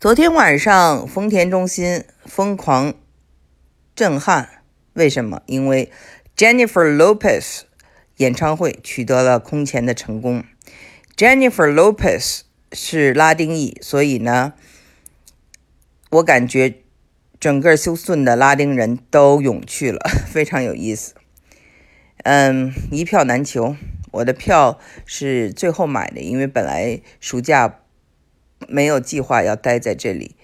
昨天晚上，丰田中心疯狂震撼，为什么？因为 Jennifer Lopez 演唱会取得了空前的成功。Jennifer Lopez 是拉丁裔，所以呢，我感觉整个休斯顿的拉丁人都涌去了，非常有意思。嗯，一票难求，我的票是最后买的，因为本来暑假。没有计划要待在这里，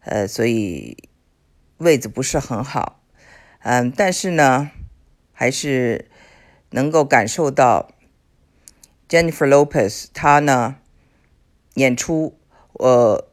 呃，所以位子不是很好，嗯，但是呢，还是能够感受到 Jennifer Lopez 她呢演出，呃，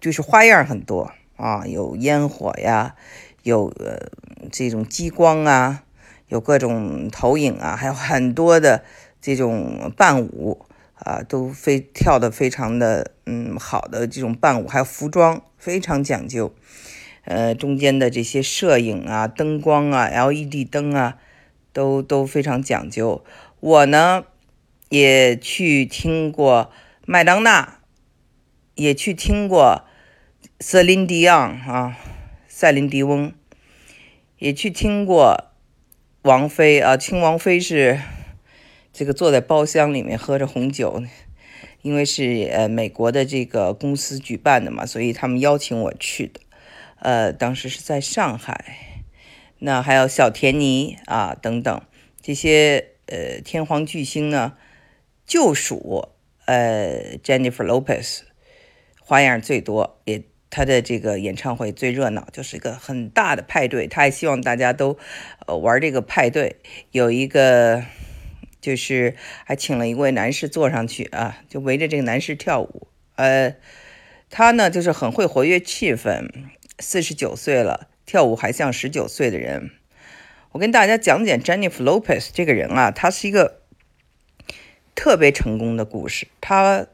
就是花样很多啊，有烟火呀，有呃这种激光啊，有各种投影啊，还有很多的这种伴舞。啊，都非跳的非常的嗯好的这种伴舞，还有服装非常讲究，呃，中间的这些摄影啊、灯光啊、LED 灯啊，都都非常讲究。我呢也去听过麦当娜，也去听过瑟琳迪昂啊，赛琳迪翁，也去听过王菲啊，听王菲是。这个坐在包厢里面喝着红酒，因为是呃美国的这个公司举办的嘛，所以他们邀请我去的。呃，当时是在上海，那还有小田妮啊等等这些呃天皇巨星呢，就属呃 Jennifer Lopez 花样最多，也他的这个演唱会最热闹，就是一个很大的派对。他也希望大家都呃玩这个派对，有一个。就是还请了一位男士坐上去啊，就围着这个男士跳舞。呃，他呢就是很会活跃气氛，四十九岁了，跳舞还像十九岁的人。我跟大家讲讲 Jennifer Lopez 这个人啊，他是一个特别成功的故事。他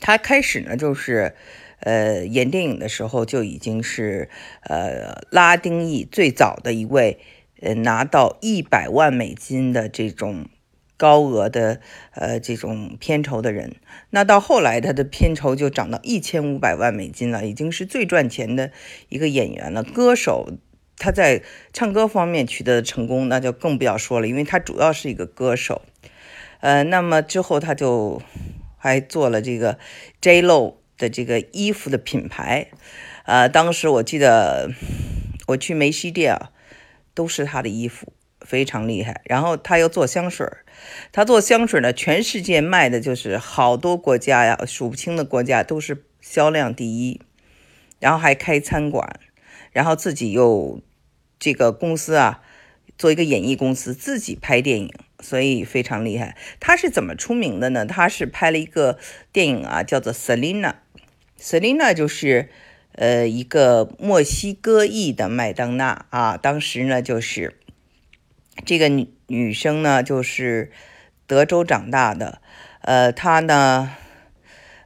他开始呢就是呃演电影的时候就已经是呃拉丁裔最早的一位。呃，拿到一百万美金的这种高额的呃这种片酬的人，那到后来他的片酬就涨到一千五百万美金了，已经是最赚钱的一个演员了。歌手他在唱歌方面取得的成功，那就更不要说了，因为他主要是一个歌手。呃，那么之后他就还做了这个 J Lo 的这个衣服的品牌。呃，当时我记得我去梅西店啊。都是他的衣服，非常厉害。然后他又做香水他做香水呢，全世界卖的就是好多国家呀，数不清的国家都是销量第一。然后还开餐馆，然后自己又这个公司啊，做一个演艺公司，自己拍电影，所以非常厉害。他是怎么出名的呢？他是拍了一个电影啊，叫做《Selina》，Selina 就是。呃，一个墨西哥裔的麦当娜啊，当时呢就是这个女女生呢就是德州长大的，呃，她呢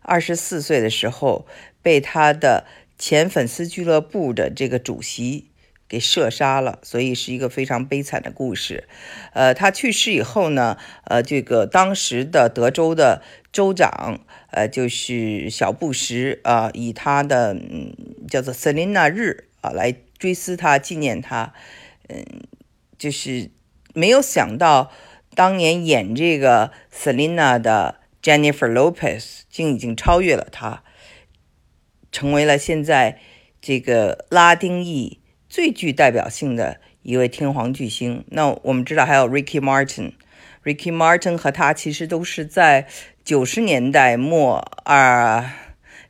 二十四岁的时候被她的前粉丝俱乐部的这个主席给射杀了，所以是一个非常悲惨的故事。呃，他去世以后呢，呃，这个当时的德州的州长。呃，就是小布什啊，以他的嗯叫做 Selina 日啊来追思他、纪念他。嗯，就是没有想到，当年演这个 Selina 的 Jennifer Lopez 竟已经超越了他，成为了现在这个拉丁裔最具代表性的一位天皇巨星。那我们知道还有 Ricky Martin，Ricky Martin 和他其实都是在。九十年代末啊，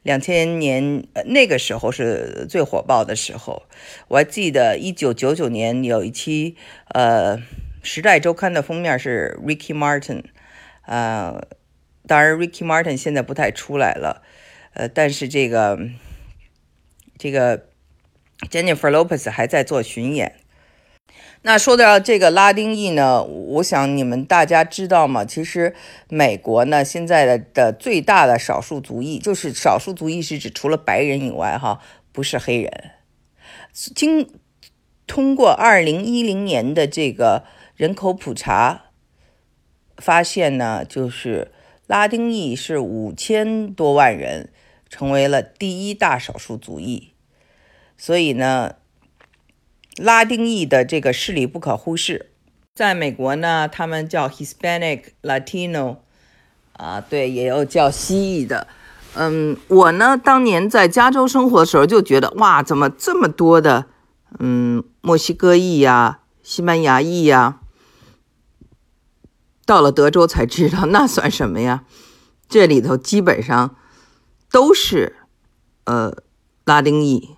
两千年那个时候是最火爆的时候。我还记得一九九九年有一期，呃，《时代周刊》的封面是 Ricky Martin，呃，当然 Ricky Martin 现在不太出来了，呃，但是这个这个 Jennifer Lopez 还在做巡演。那说到这个拉丁裔呢，我想你们大家知道吗？其实美国呢现在的的最大的少数族裔，就是少数族裔是指除了白人以外，哈，不是黑人。经通过二零一零年的这个人口普查发现呢，就是拉丁裔是五千多万人，成为了第一大少数族裔。所以呢，拉丁裔的这个势力不可忽视。在美国呢，他们叫 Hispanic Latino，啊，对，也有叫西裔的。嗯，我呢，当年在加州生活的时候就觉得，哇，怎么这么多的，嗯，墨西哥裔呀，西班牙裔呀。到了德州才知道，那算什么呀？这里头基本上都是呃拉丁裔，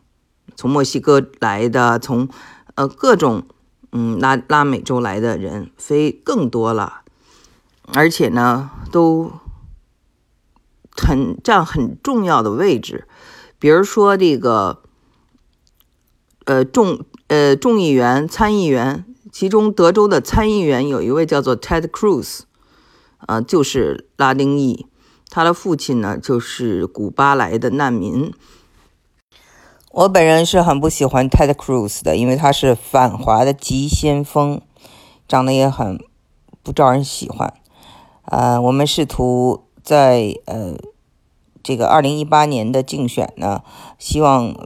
从墨西哥来的，从呃各种嗯拉拉美洲来的人非更多了，而且呢都很占很重要的位置，比如说这个呃众呃众议员、参议员。其中，德州的参议员有一位叫做 Ted Cruz，呃，就是拉丁裔。他的父亲呢，就是古巴来的难民。我本人是很不喜欢 Ted Cruz 的，因为他是反华的急先锋，长得也很不招人喜欢。呃，我们试图在呃这个二零一八年的竞选呢，希望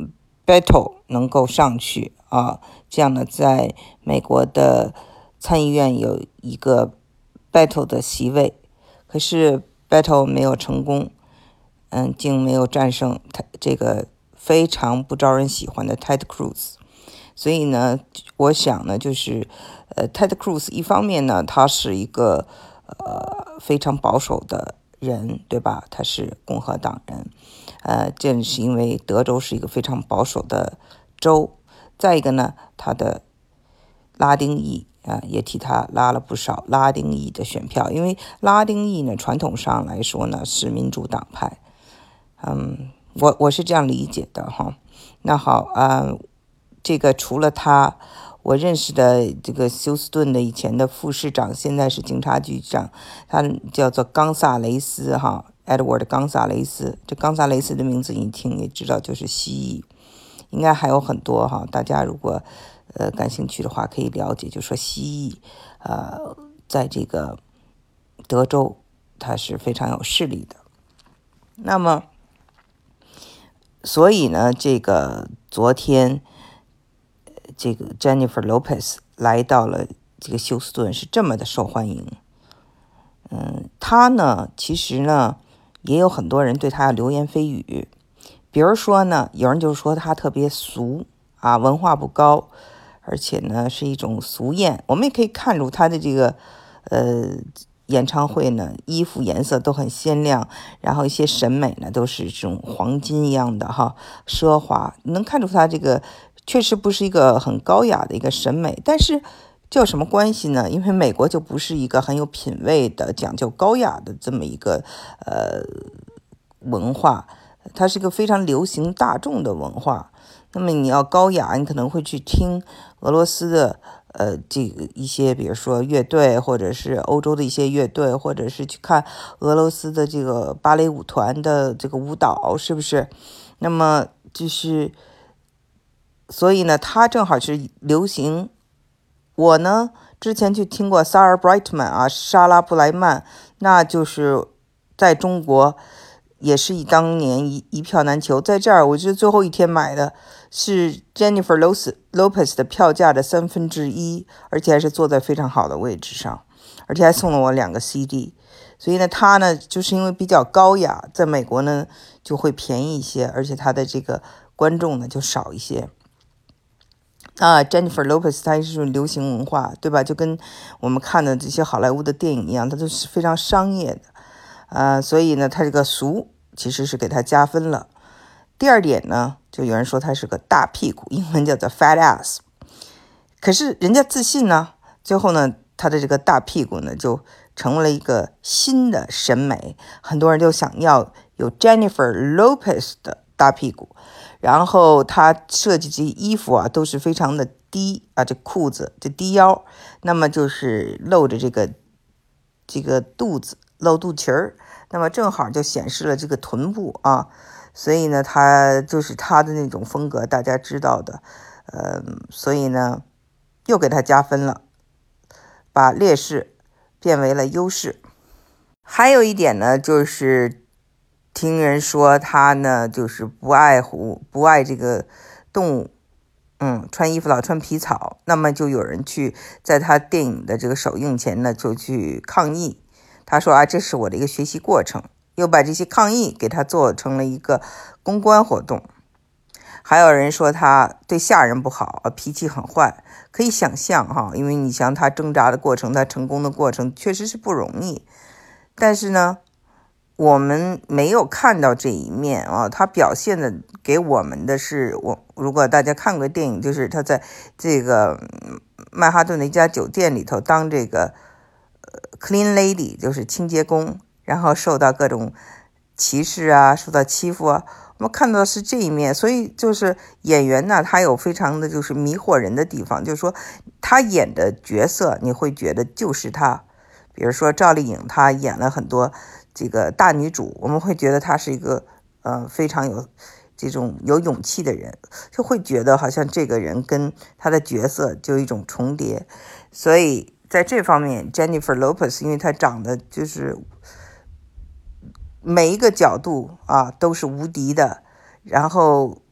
Battle 能够上去啊。这样呢，在美国的参议院有一个 battle 的席位，可是 battle 没有成功，嗯，竟没有战胜他这个非常不招人喜欢的 Ted Cruz。所以呢，我想呢，就是呃，Ted Cruz 一方面呢，他是一个呃非常保守的人，对吧？他是共和党人，呃，正是因为德州是一个非常保守的州。再一个呢，他的拉丁裔啊，也替他拉了不少拉丁裔的选票，因为拉丁裔呢，传统上来说呢是民主党派。嗯，我我是这样理解的哈。那好啊，这个除了他，我认识的这个休斯顿的以前的副市长，现在是警察局长，他叫做冈萨雷斯哈，Edward 冈萨雷斯。这冈萨雷斯的名字一听也知道就是蜥蜴。应该还有很多哈，大家如果呃感兴趣的话，可以了解。就说蜥蜴，呃，在这个德州，它是非常有势力的。那么，所以呢，这个昨天，这个 Jennifer Lopez 来到了这个休斯顿，是这么的受欢迎。嗯，他呢，其实呢，也有很多人对他流言蜚语。比如说呢，有人就说他特别俗啊，文化不高，而且呢是一种俗艳。我们也可以看出他的这个呃演唱会呢，衣服颜色都很鲜亮，然后一些审美呢都是这种黄金一样的哈，奢华。能看出他这个确实不是一个很高雅的一个审美。但是这有什么关系呢？因为美国就不是一个很有品位的、讲究高雅的这么一个呃文化。它是一个非常流行大众的文化。那么你要高雅，你可能会去听俄罗斯的呃这个一些，比如说乐队，或者是欧洲的一些乐队，或者是去看俄罗斯的这个芭蕾舞团的这个舞蹈，是不是？那么就是，所以呢，它正好是流行。我呢之前去听过 Sarah Brightman 啊，莎拉布莱曼，那就是在中国。也是以当年一一票难求，在这儿，我是最后一天买的，是 Jennifer Lopez 的票价的三分之一，而且还是坐在非常好的位置上，而且还送了我两个 CD。所以呢，他呢就是因为比较高雅，在美国呢就会便宜一些，而且他的这个观众呢就少一些。啊，Jennifer Lopez 它是流行文化，对吧？就跟我们看的这些好莱坞的电影一样，它都是非常商业的。啊，所以呢，他这个俗其实是给他加分了。第二点呢，就有人说他是个大屁股，英文叫做 fat ass。可是人家自信呢，最后呢，他的这个大屁股呢，就成为了一个新的审美。很多人就想要有 Jennifer Lopez 的大屁股，然后他设计这衣服啊，都是非常的低啊，这裤子这低腰，那么就是露着这个这个肚子。露肚脐儿，那么正好就显示了这个臀部啊，所以呢，他就是他的那种风格，大家知道的，呃，所以呢，又给他加分了，把劣势变为了优势。还有一点呢，就是听人说他呢，就是不爱护、不爱这个动物，嗯，穿衣服老穿皮草，那么就有人去在他电影的这个首映前呢，就去抗议。他说啊，这是我的一个学习过程，又把这些抗议给他做成了一个公关活动。还有人说他对下人不好，脾气很坏，可以想象哈，因为你像他挣扎的过程，他成功的过程确实是不容易，但是呢。我们没有看到这一面啊，他表现的给我们的是，我如果大家看过电影，就是他在这个曼哈顿的一家酒店里头当这个呃 clean lady，就是清洁工，然后受到各种歧视啊，受到欺负啊，我们看到的是这一面，所以就是演员呢，他有非常的就是迷惑人的地方，就是说他演的角色你会觉得就是他，比如说赵丽颖，她演了很多。这个大女主，我们会觉得她是一个呃非常有这种有勇气的人，就会觉得好像这个人跟她的角色就一种重叠。所以在这方面，Jennifer Lopez，因为她长得就是每一个角度啊都是无敌的，然后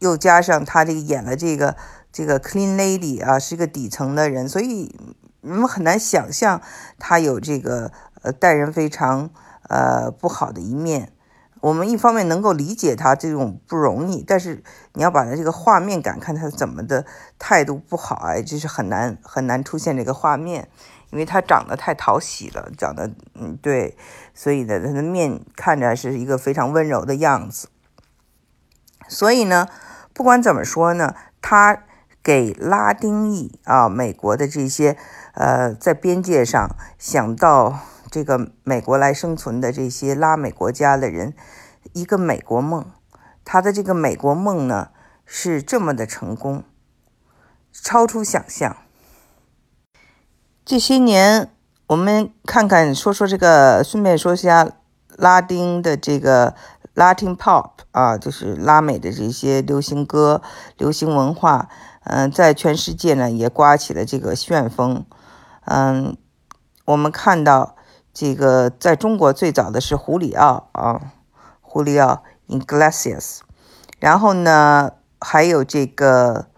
又加上他这个演了这个这个 Clean Lady 啊，是一个底层的人，所以我们很难想象他有这个。呃，待人非常呃不好的一面，我们一方面能够理解他这种不容易，但是你要把他这个画面感看他怎么的态度不好哎，就是很难很难出现这个画面，因为他长得太讨喜了，长得嗯对，所以呢他的面看着是一个非常温柔的样子，所以呢，不管怎么说呢，他给拉丁裔啊美国的这些呃在边界上想到。这个美国来生存的这些拉美国家的人，一个美国梦，他的这个美国梦呢是这么的成功，超出想象。这些年，我们看看说说这个，顺便说下拉丁的这个 Latin Pop 啊，就是拉美的这些流行歌、流行文化，嗯，在全世界呢也刮起了这个旋风。嗯，我们看到。这个在中国最早的是胡里奥啊，胡里奥 i n g l a s i a s 然后呢，还有这个，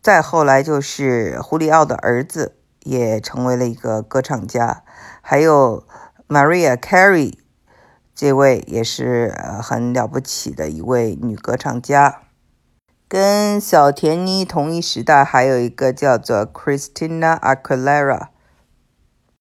再后来就是胡里奥的儿子也成为了一个歌唱家，还有 Maria Carey，这位也是很了不起的一位女歌唱家，跟小甜妮同一时代，还有一个叫做 Christina Aguilera。